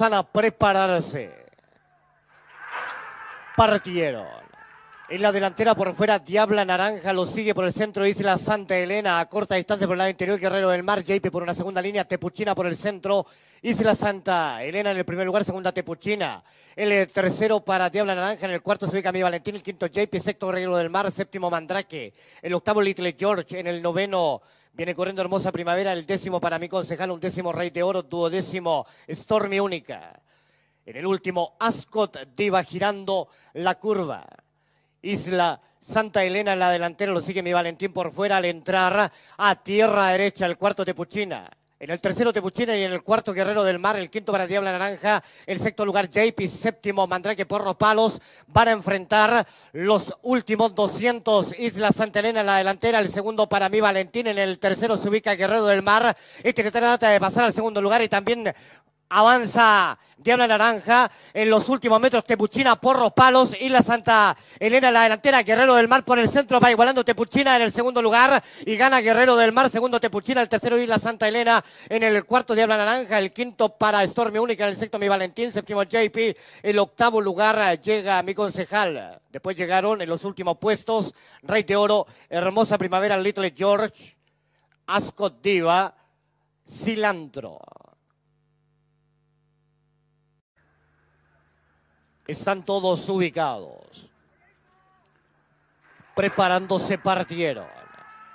a prepararse. Partieron. En la delantera por fuera, Diabla Naranja lo sigue por el centro, Isla Santa Elena a corta distancia por el lado interior, Guerrero del Mar, JP por una segunda línea, Tepuchina por el centro, Isla Santa Elena en el primer lugar, segunda Tepuchina. El tercero para Diabla Naranja, en el cuarto se ubica mi Valentín, el quinto JP, sexto Guerrero del Mar, séptimo Mandrake, el octavo Little George, en el noveno Viene corriendo hermosa primavera, el décimo para mi concejal, un décimo Rey de Oro, duodécimo Stormy Única. En el último, Ascot Diva girando la curva. Isla Santa Elena en la delantera, lo sigue mi Valentín por fuera al entrar a tierra derecha, el cuarto Tepuchina. En el tercero Tepuchina y en el cuarto Guerrero del Mar, el quinto para Diabla Naranja, el sexto lugar JP, séptimo Mandrake Porro Palos, van a enfrentar los últimos 200 Isla Santa Elena en la delantera, el segundo para mi Valentín, en el tercero se ubica Guerrero del Mar, este que trata de pasar al segundo lugar. Y también Avanza Diabla Naranja en los últimos metros. Tepuchina, Porros, Palos y la Santa Elena en la delantera. Guerrero del Mar por el centro. Va igualando Tepuchina en el segundo lugar. Y gana Guerrero del Mar. Segundo Tepuchina. El tercero Isla Santa Elena en el cuarto Diabla Naranja. El quinto para Stormy Única en el sexto Mi Valentín. Séptimo JP. El octavo lugar llega mi concejal. Después llegaron en los últimos puestos. Rey de Oro. Hermosa Primavera Little George. Ascot Diva. Cilantro. Están todos ubicados. Preparándose partieron.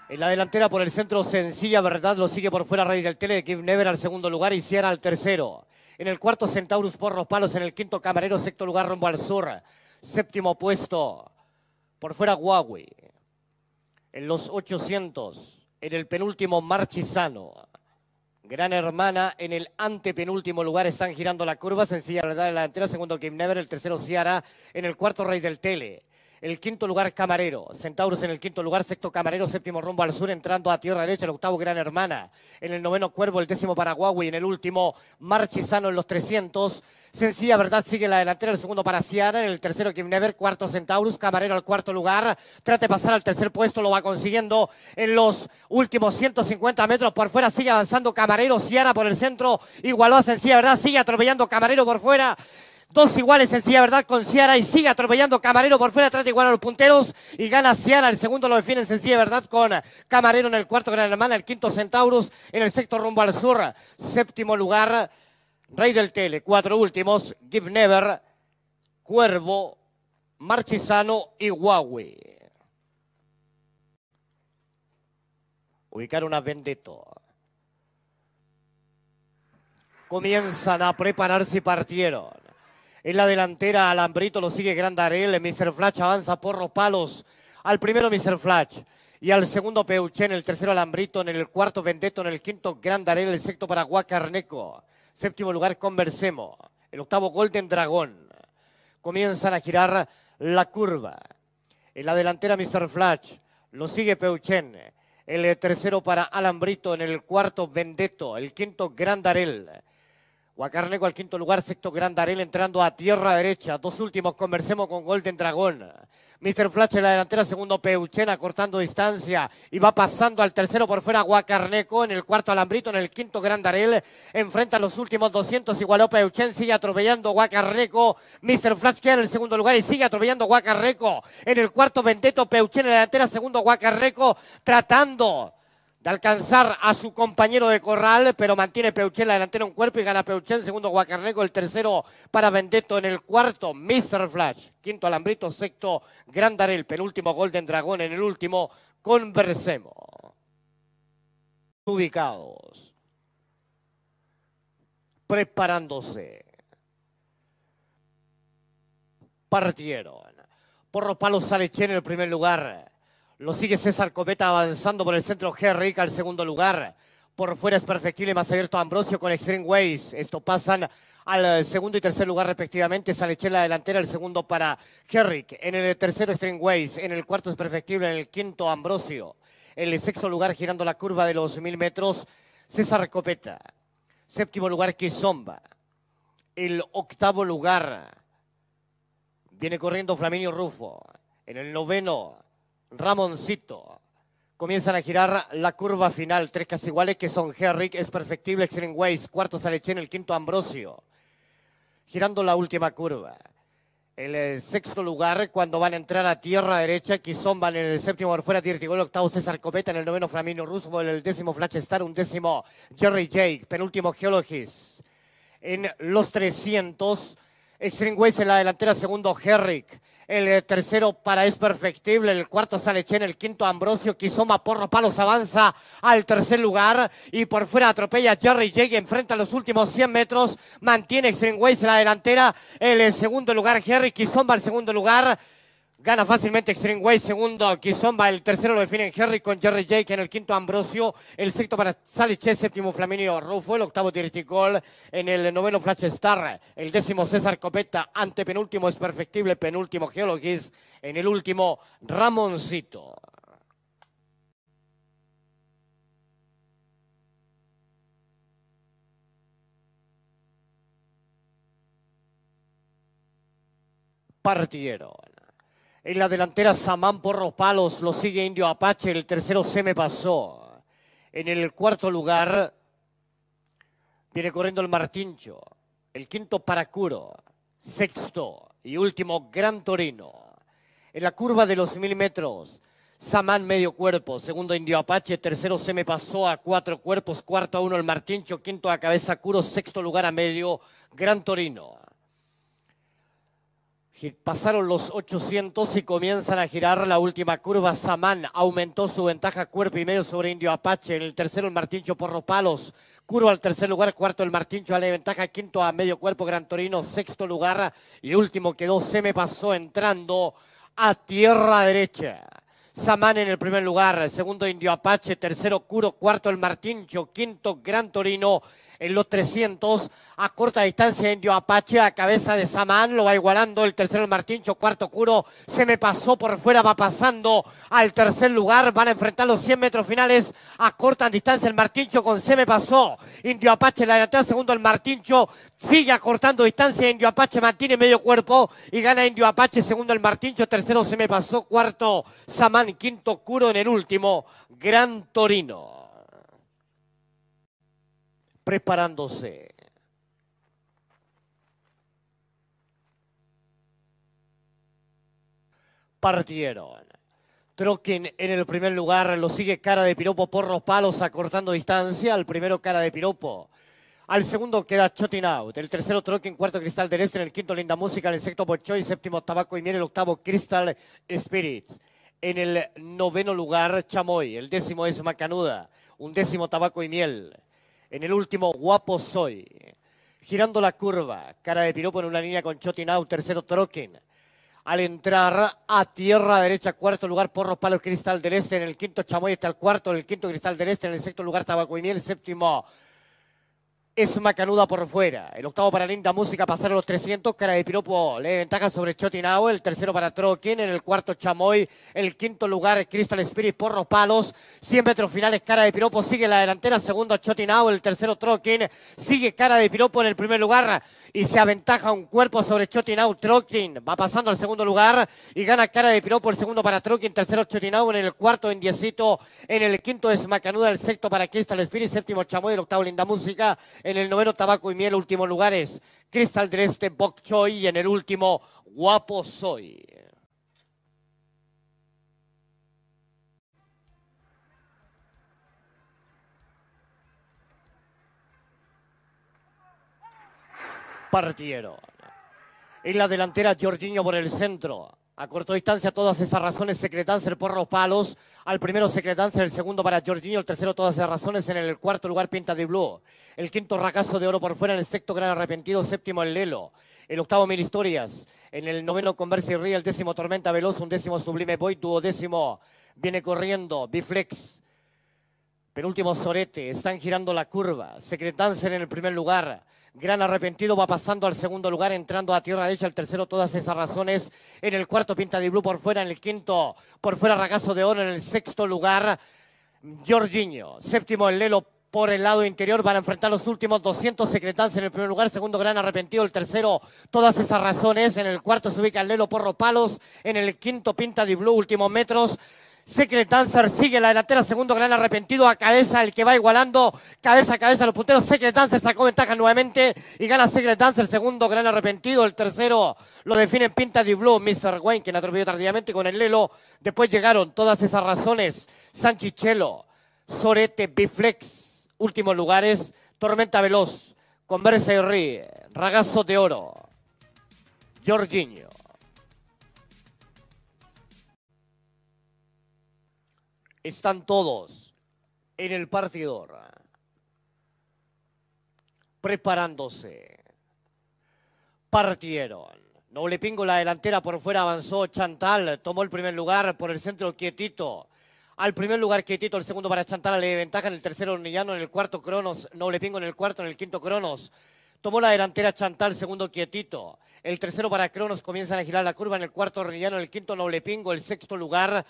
En la delantera por el centro, sencilla verdad, lo sigue por fuera Rey del Tele, Give Never al segundo lugar y Sierra al tercero. En el cuarto, Centaurus por los palos. En el quinto, Camarero, sexto lugar rumbo al sur. Séptimo puesto, por fuera Huawei. En los 800, en el penúltimo, Marchisano. Gran hermana en el antepenúltimo lugar están girando la curva, sencilla verdad en la delantera, segundo Kim Never, el tercero Ciara, en el cuarto Rey del Tele. El quinto lugar Camarero, Centauros en el quinto lugar, sexto Camarero, séptimo rumbo al sur, entrando a tierra derecha, el octavo Gran Hermana. En el noveno Cuervo, el décimo Paraguay, en el último Marchisano en los 300. Sencilla verdad sigue la delantera, el segundo para Ciara, en el tercero Kim Never, cuarto Centaurus, Camarero al cuarto lugar. Trate de pasar al tercer puesto, lo va consiguiendo en los últimos 150 metros por fuera. Sigue avanzando Camarero, Ciara por el centro, igualó a Sencilla verdad, sigue atropellando Camarero por fuera. Dos iguales Sencilla Verdad con Ciara y sigue atropellando Camarero por fuera, trata de igual a los punteros y gana Ciara. El segundo lo define Sencilla Verdad con Camarero en el cuarto Gran Hermana, el quinto Centaurus en el sexto rumbo al sur. Séptimo lugar, Rey del Tele. Cuatro últimos, Give Never, Cuervo, Marchisano y Huawei. Ubicar una Vendetto. Comienzan a prepararse y partieron. En la delantera, Alambrito lo sigue Grandarel. Mr. Flash avanza por los palos. Al primero, Mr. Flash. Y al segundo, Peuchen. El tercero, Alambrito. En el cuarto, Vendetto. En el quinto, Grandarel. El sexto, para Guacarneco. Séptimo lugar, Conversemo. El octavo, Golden Dragón. Comienzan a girar la curva. En la delantera, Mr. Flash. Lo sigue Peuchen. El tercero para Alambrito. En el cuarto, Vendetto. El quinto, Grandarel. Guacarneco al quinto lugar, sexto Grandarel entrando a tierra derecha. Dos últimos, conversemos con Golden Dragón. Mr. Flash en la delantera, segundo Peuchena cortando distancia y va pasando al tercero por fuera Guacarneco, en el cuarto Alambrito, en el quinto Grandarel, enfrenta a los últimos 200, igualó Peuchen, sigue atropellando Guacarneco, Mr. Flash queda en el segundo lugar y sigue atropellando Guacarneco, en el cuarto Venteto Peuchen en la delantera, segundo Guacarneco, tratando de alcanzar a su compañero de corral, pero mantiene Peuchen la delantera un cuerpo y gana Peuchen, segundo Guacarneco, el tercero para Vendetto en el cuarto, Mr. Flash, quinto Alambrito, sexto Grandarel, penúltimo Golden Dragón, en el último Conversemos. Ubicados, preparándose, partieron. Por los palos sale Chen en el primer lugar. Lo sigue César Copeta avanzando por el centro Rica al segundo lugar. Por fuera es perfectible, más abierto Ambrosio con Extreme Ways. Esto pasan al segundo y tercer lugar respectivamente. Sale la delantera, el segundo para Herrick. En el tercero Extreme Ways. En el cuarto es perfectible. En el quinto Ambrosio. En el sexto lugar girando la curva de los mil metros César Copeta. Séptimo lugar Kizomba. El octavo lugar viene corriendo Flaminio Rufo. En el noveno Ramoncito. Comienzan a girar la curva final, tres casi iguales que son Herrick, es perfectible, Extreme Ways, cuarto Salechen, el quinto Ambrosio. girando la última curva. El sexto lugar, cuando van a entrar a tierra derecha, Kizomba en el séptimo por fuera, Tirtigol, octavo César Copeta, en el noveno Flamino Roosevelt, el décimo Flash Star, un décimo Jerry Jake, penúltimo Geologist. En los 300, Extreme Ways en la delantera, segundo Herrick. El eh, tercero para es perfectible. El cuarto sale Chen. El quinto Ambrosio. Kizoma Porro Palos avanza al tercer lugar. Y por fuera atropella Jerry Jake. Enfrenta los últimos 100 metros. Mantiene Extreme Ways en la delantera. El eh, segundo lugar Jerry Kizomba el segundo lugar. Gana fácilmente Extreme Way, segundo Kizomba, el tercero lo define Henry con Jerry Jake, en el quinto Ambrosio, el sexto para Salichet, séptimo Flaminio Rufo, el octavo Tirticol, en el noveno Flash Star, el décimo César Copeta, antepenúltimo es perfectible, penúltimo Geologis, en el último Ramoncito. Partieron. En la delantera Samán Porros Palos lo sigue Indio Apache, el tercero se me pasó. En el cuarto lugar viene corriendo el Martincho, el quinto Paracuro, sexto y último Gran Torino. En la curva de los mil metros, Samán medio cuerpo, segundo Indio Apache, tercero se me pasó a cuatro cuerpos, cuarto a uno el Martincho, quinto a cabeza Curo, sexto lugar a medio Gran Torino. Pasaron los 800 y comienzan a girar la última curva. Samán aumentó su ventaja cuerpo y medio sobre Indio Apache. En el tercero el Martincho Porro Palos. Curo al tercer lugar, cuarto el Martincho a la ventaja, quinto a medio cuerpo Gran Torino, sexto lugar y último quedó Se me pasó entrando a tierra derecha. Samán en el primer lugar, segundo Indio Apache, tercero Curo, cuarto el Martincho, quinto Gran Torino en los 300 a corta distancia Indio Apache a cabeza de Samán, lo va igualando el tercero Martincho, cuarto Curo, se me pasó por fuera, va pasando al tercer lugar, van a enfrentar los 100 metros finales a corta distancia el Martincho con se me pasó, Indio Apache la delantera, segundo el Martincho, sigue acortando distancia, Indio Apache mantiene medio cuerpo y gana Indio Apache, segundo el Martincho, tercero se me pasó, cuarto Samán, quinto Curo en el último, Gran Torino preparándose. Partieron. Troquen en el primer lugar, lo sigue cara de piropo por los palos, acortando distancia. Al primero cara de piropo. Al segundo queda Chotin Out. El tercero Troquen, cuarto Cristal del Este. En el quinto Linda Música. En el sexto Bochoy. Séptimo Tabaco y Miel. El octavo Crystal Spirits. En el noveno lugar Chamoy. El décimo es Macanuda. Un décimo Tabaco y Miel. En el último, Guapo Soy. Girando la curva, cara de piropo en una línea con Chotinau, tercero Troken. Al entrar a tierra derecha, cuarto lugar, Porro Palos Cristal del Este. En el quinto, Chamoy está el cuarto. En el quinto, Cristal del Este. En el sexto lugar, Tabaco y Miel. Séptimo, es Macanuda por fuera. El octavo para Linda Música, pasar a los 300. Cara de Piropo le ventaja sobre Chotinao. El tercero para Troquín. En el cuarto, Chamoy. El quinto lugar, Crystal Spirit por los palos. 100 metros finales, Cara de Piropo sigue la delantera. Segundo, Chotinao. El tercero, Troquín. Sigue Cara de Piropo en el primer lugar. Y se aventaja un cuerpo sobre Chotinao. Troquín va pasando al segundo lugar. Y gana Cara de Piropo. El segundo para Troquín. Tercero, Chotinao. En el cuarto, en diecito. En el quinto es Macanuda. El sexto para Crystal Spirit. Séptimo, Chamoy. El octavo, Linda Música. En el noveno, Tabaco y Miel, últimos lugares. Crystal del Este, Bok Choy y en el último, Guapo Soy. Partieron. En la delantera, Jorginho por el centro. A corta distancia, todas esas razones, Secretáncer por los palos. Al primero, Secretáncer, el segundo para Jorginho, el tercero, todas esas razones. En el cuarto lugar, Pinta de Blue. El quinto, Racazo de Oro por fuera. En el sexto, Gran Arrepentido. Séptimo, el Lelo. El octavo, Mil Historias. En el noveno, Conversa y Ría. El décimo, Tormenta Veloz. Un décimo, Sublime Boy. décimo, viene corriendo, Biflex. Penúltimo, Sorete. Están girando la curva. Secretáncer en el primer lugar. Gran arrepentido va pasando al segundo lugar, entrando a tierra derecha, el tercero, todas esas razones. En el cuarto, Pinta de Blue por fuera, en el quinto, por fuera, Ragazo de Oro, en el sexto lugar, Jorginho. Séptimo, el Lelo por el lado interior. Van a enfrentar los últimos 200 secretans en el primer lugar. Segundo, Gran Arrepentido. El tercero, todas esas razones. En el cuarto se ubica el Lelo Porro Palos. En el quinto, Pinta de Blue, últimos metros. Secret Dancer sigue la delantera, segundo gran arrepentido a cabeza, el que va igualando cabeza a cabeza los punteros. Secret Dancer sacó ventaja nuevamente y gana Secret Dancer, segundo gran arrepentido. El tercero lo define Pinta de Blue, Mr. Wayne, quien atropelló tardíamente con el Lelo. Después llegaron todas esas razones. Sanchichelo, Sorete, Biflex, últimos lugares. Tormenta Veloz, Conversa y Ríe, Ragazo de Oro, Jorginho. Están todos en el partidor, preparándose. Partieron. Noble Pingo, la delantera por fuera avanzó. Chantal tomó el primer lugar por el centro quietito. Al primer lugar quietito, el segundo para Chantal le ventaja en el tercero Ornillano, en el cuarto Cronos, Noble Pingo en el cuarto, en el quinto Cronos. Tomó la delantera Chantal, segundo quietito. El tercero para Cronos comienzan a girar la curva en el cuarto Ornillano, en el quinto Noble Pingo, el sexto lugar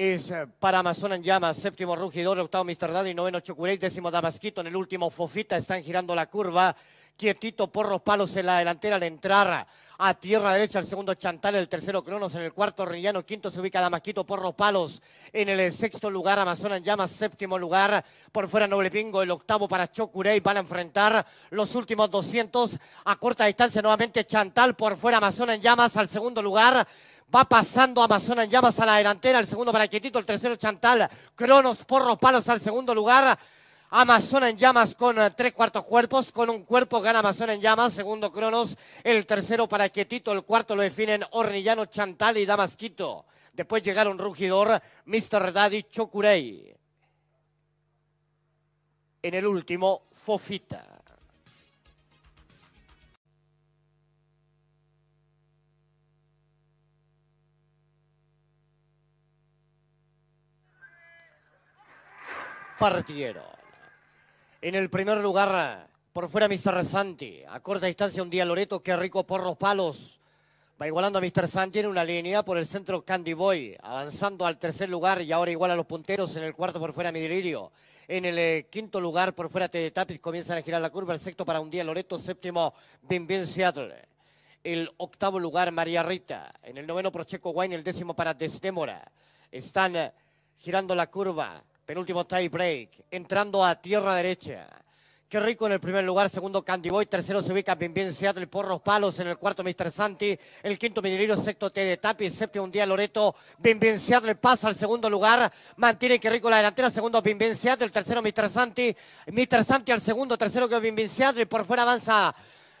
es eh, para Amazon en llamas, séptimo Rugidor, octavo Mr. Daddy, noveno Chocurey, décimo Damasquito, en el último Fofita, están girando la curva, quietito, porros, palos en la delantera al entrar a tierra derecha, el segundo Chantal, el tercero Cronos, en el cuarto Rillano, quinto se ubica Damasquito, porros, palos, en el sexto lugar Amazon en llamas, séptimo lugar, por fuera Noble Pingo, el octavo para Chocurey, van a enfrentar los últimos 200 a corta distancia, nuevamente Chantal, por fuera Amazon en llamas, al segundo lugar, Va pasando Amazon en llamas a la delantera, el segundo para Quietito, el tercero Chantal, Cronos, Porros, Palos al segundo lugar. Amazon en llamas con eh, tres cuartos cuerpos, con un cuerpo gana Amazon en llamas, segundo Cronos, el tercero para Quietito, el cuarto lo definen Hornillano, Chantal y Damasquito. Después llegaron Rugidor, Mr. Daddy, Chocurey. En el último, Fofita. Partieron. En el primer lugar, por fuera Mr. Santi. A corta distancia un día Loreto, qué rico por los palos. Va igualando a Mr. Santi en una línea por el centro Candy Boy, avanzando al tercer lugar y ahora igual a los punteros. En el cuarto por fuera Midelirio. En el eh, quinto lugar por fuera Tapis comienzan a girar la curva. El sexto para un día Loreto, séptimo Bim Seattle. El octavo lugar María Rita. En el noveno Procheco Wine, el décimo para Desdémora. Están eh, girando la curva penúltimo tie break, entrando a tierra derecha. Qué rico en el primer lugar, segundo Candy Boy, tercero se ubica bien bien Seattle por los palos, en el cuarto Mr. Santi, el quinto Miniliro, sexto T de Tapi, séptimo un día Loreto, bien bien Seattle pasa al segundo lugar, mantiene que rico la delantera, segundo bien Seattle, el tercero Mr. Santi, Mr. Santi al segundo, tercero que bien bien Seattle, por fuera avanza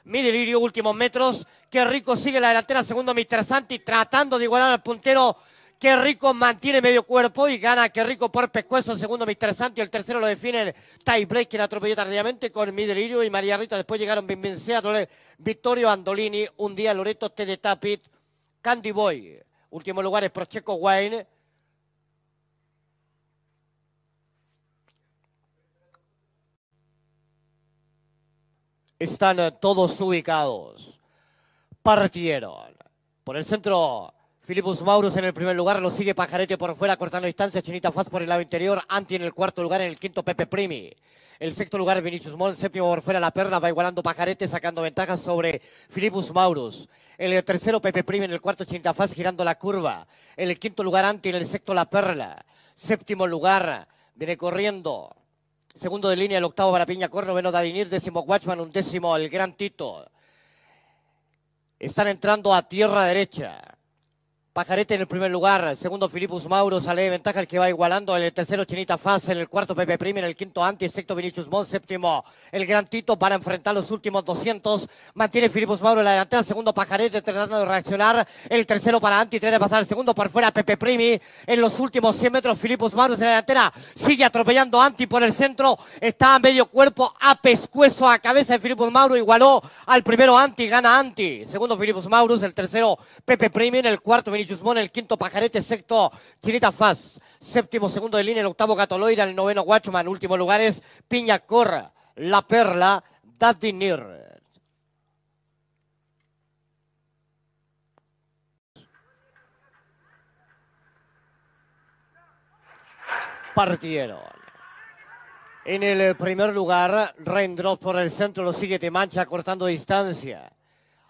mi delirio, últimos metros. Qué rico sigue la delantera, segundo Mr. Santi, tratando de igualar al puntero Qué rico mantiene medio cuerpo y gana Qué rico por pescuezo. Segundo, Mr. Santi. El tercero lo define Ty Blake, quien atropelló tardíamente con mi delirio y María Rita. Después llegaron Benvenciatole, Vittorio Andolini, un día Loreto T de Tapit, Candy Boy. Último lugar es Procheco Wayne. Están todos ubicados. Partieron. Por el centro Filipus Maurus en el primer lugar, lo sigue Pajarete por fuera, cortando distancia, Chinita Faz por el lado interior, Anti en el cuarto lugar, en el quinto Pepe Primi. El sexto lugar Vinicius Mon, séptimo por fuera La Perla, va igualando Pajarete, sacando ventajas sobre Filipus Maurus. El tercero Pepe Primi, en el cuarto Chinita Faz, girando la curva. En el quinto lugar Anti, en el sexto La Perla. Séptimo lugar, viene corriendo. Segundo de línea, el octavo para Piña Corno, noveno Dadinir, décimo Watchman, un décimo el Gran Tito. Están entrando a tierra derecha. Pajarete en el primer lugar, segundo Filipus Mauro, sale de ventaja el que va igualando, el tercero Chinita Faz, en el cuarto Pepe Primi, en el quinto Anti, sexto Vinicius Mon, séptimo el Gran Tito para enfrentar los últimos 200, mantiene Filipus Mauro en la delantera, segundo Pajarete tratando de reaccionar, el tercero para Anti, trata de pasar el segundo por fuera Pepe Primi, en los últimos 100 metros Filipus Mauro en la delantera, sigue atropellando Anti por el centro, está a medio cuerpo, a pescuezo, a cabeza de Filipus Mauro, igualó al primero Anti, gana Anti, segundo Filipus Maurus, el tercero Pepe Primi, en el cuarto Mon, el quinto Pajarete, sexto Chinita Faz, séptimo segundo de línea, el octavo Gatoloira, el noveno Watchman, último lugares Piña Corra, La Perla, Dadinir. Partieron. En el primer lugar, Raindrop por el centro lo sigue Mancha cortando distancia.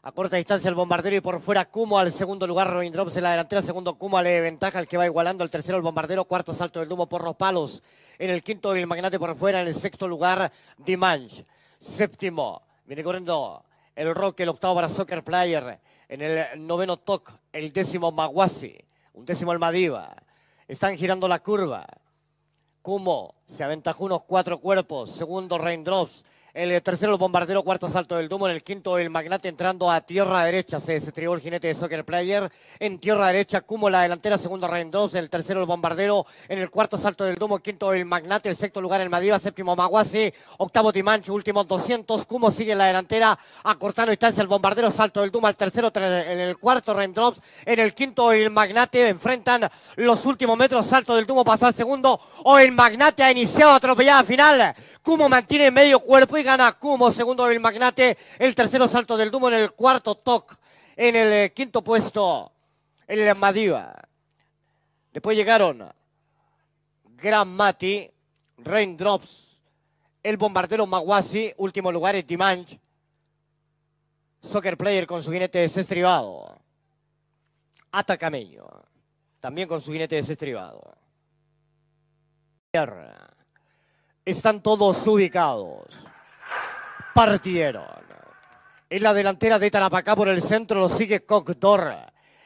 A corta distancia el bombardero y por fuera Kumo al segundo lugar, Robin Drops en la delantera, segundo Kumo le ventaja el que va igualando, el tercero el bombardero, cuarto salto del Dumo por los palos, en el quinto el magnate por fuera, en el sexto lugar Dimanche, séptimo, viene corriendo el Rock, el octavo para Soccer Player, en el noveno Toc, el décimo Maguasi, un décimo el Madiva, están girando la curva, Kumo se aventajó unos cuatro cuerpos, segundo Raindrops, el tercero, el bombardero, cuarto salto del Dumo. En el quinto, el magnate entrando a tierra derecha. Se destribó el jinete de Soccer Player. En tierra derecha, Cumo la delantera. Segundo, Raindrops. El tercero, el bombardero. En el cuarto salto del Dumo. Quinto, el magnate. El sexto lugar, el Madiva. Séptimo, Maguasi. Octavo, Timancho. Último, 200. Cumo sigue en la delantera. Acortando distancia el bombardero. Salto del Dumo al tercero. En el cuarto, Raindrops. En el quinto, el magnate. Enfrentan los últimos metros. Salto del Dumo pasó al segundo. O el magnate ha iniciado atropellada final. Cumo mantiene medio cuerpo gana Kumo, segundo el Magnate, el tercero salto del Dumo en el cuarto Toc, en el eh, quinto puesto el Madiva. Después llegaron Gran Mati, Raindrops, el bombardero Maguasi, último lugar es Dimanche, Soccer Player con su jinete desestribado, Atacameño, también con su jinete desestribado. Están todos ubicados partieron. En la delantera de Tarapacá por el centro lo sigue Coctor.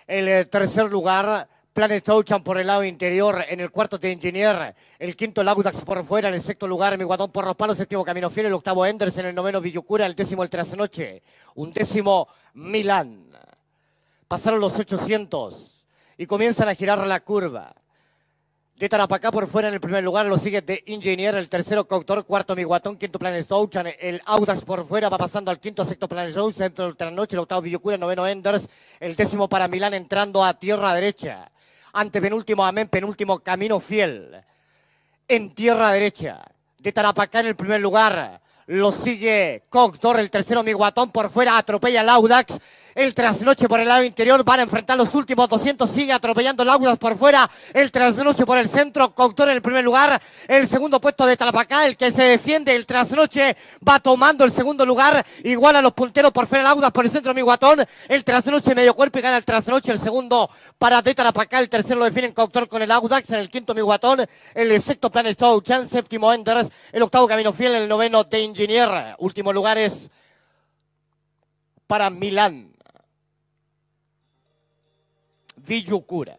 El eh, tercer lugar, Planet Ocean por el lado interior. En el cuarto de Engineer. El quinto, Laudax por fuera. En el sexto lugar, Mi Guadón por los palos. Séptimo, Camino Fiel. El octavo, Enders. En el noveno, Villucura. El décimo, el Trasnoche. Un décimo, Milán. Pasaron los 800 y comienzan a girar la curva. De Tarapacá por fuera en el primer lugar lo sigue de Ingenier, el tercero Coctor, cuarto Miguatón, quinto Planet Ocean, el Audax por fuera va pasando al quinto, sexto Planet Ocean, centro de la noche, el octavo Villocura, noveno Enders, el décimo para Milán entrando a tierra derecha, ante penúltimo Amén, penúltimo Camino Fiel, en tierra derecha, de Tarapacá en el primer lugar, lo sigue Coctor, el tercero Miguatón por fuera, atropella el Audax, el trasnoche por el lado interior van a enfrentar los últimos 200. Sigue atropellando el Audas por fuera. El trasnoche por el centro. Coctor en el primer lugar. El segundo puesto de Talapacá. El que se defiende. El trasnoche va tomando el segundo lugar. Igual a los punteros por fuera el Audas por el centro. Mi guatón. El trasnoche medio cuerpo y gana el trasnoche. El segundo para de Talapacá. El tercero lo define Coctor con el Audax. En el quinto mi guatón. El sexto Planet Chan. Séptimo Enders. El octavo Camino Fiel. El noveno de Engineer. Último lugar es para Milán. Villucura.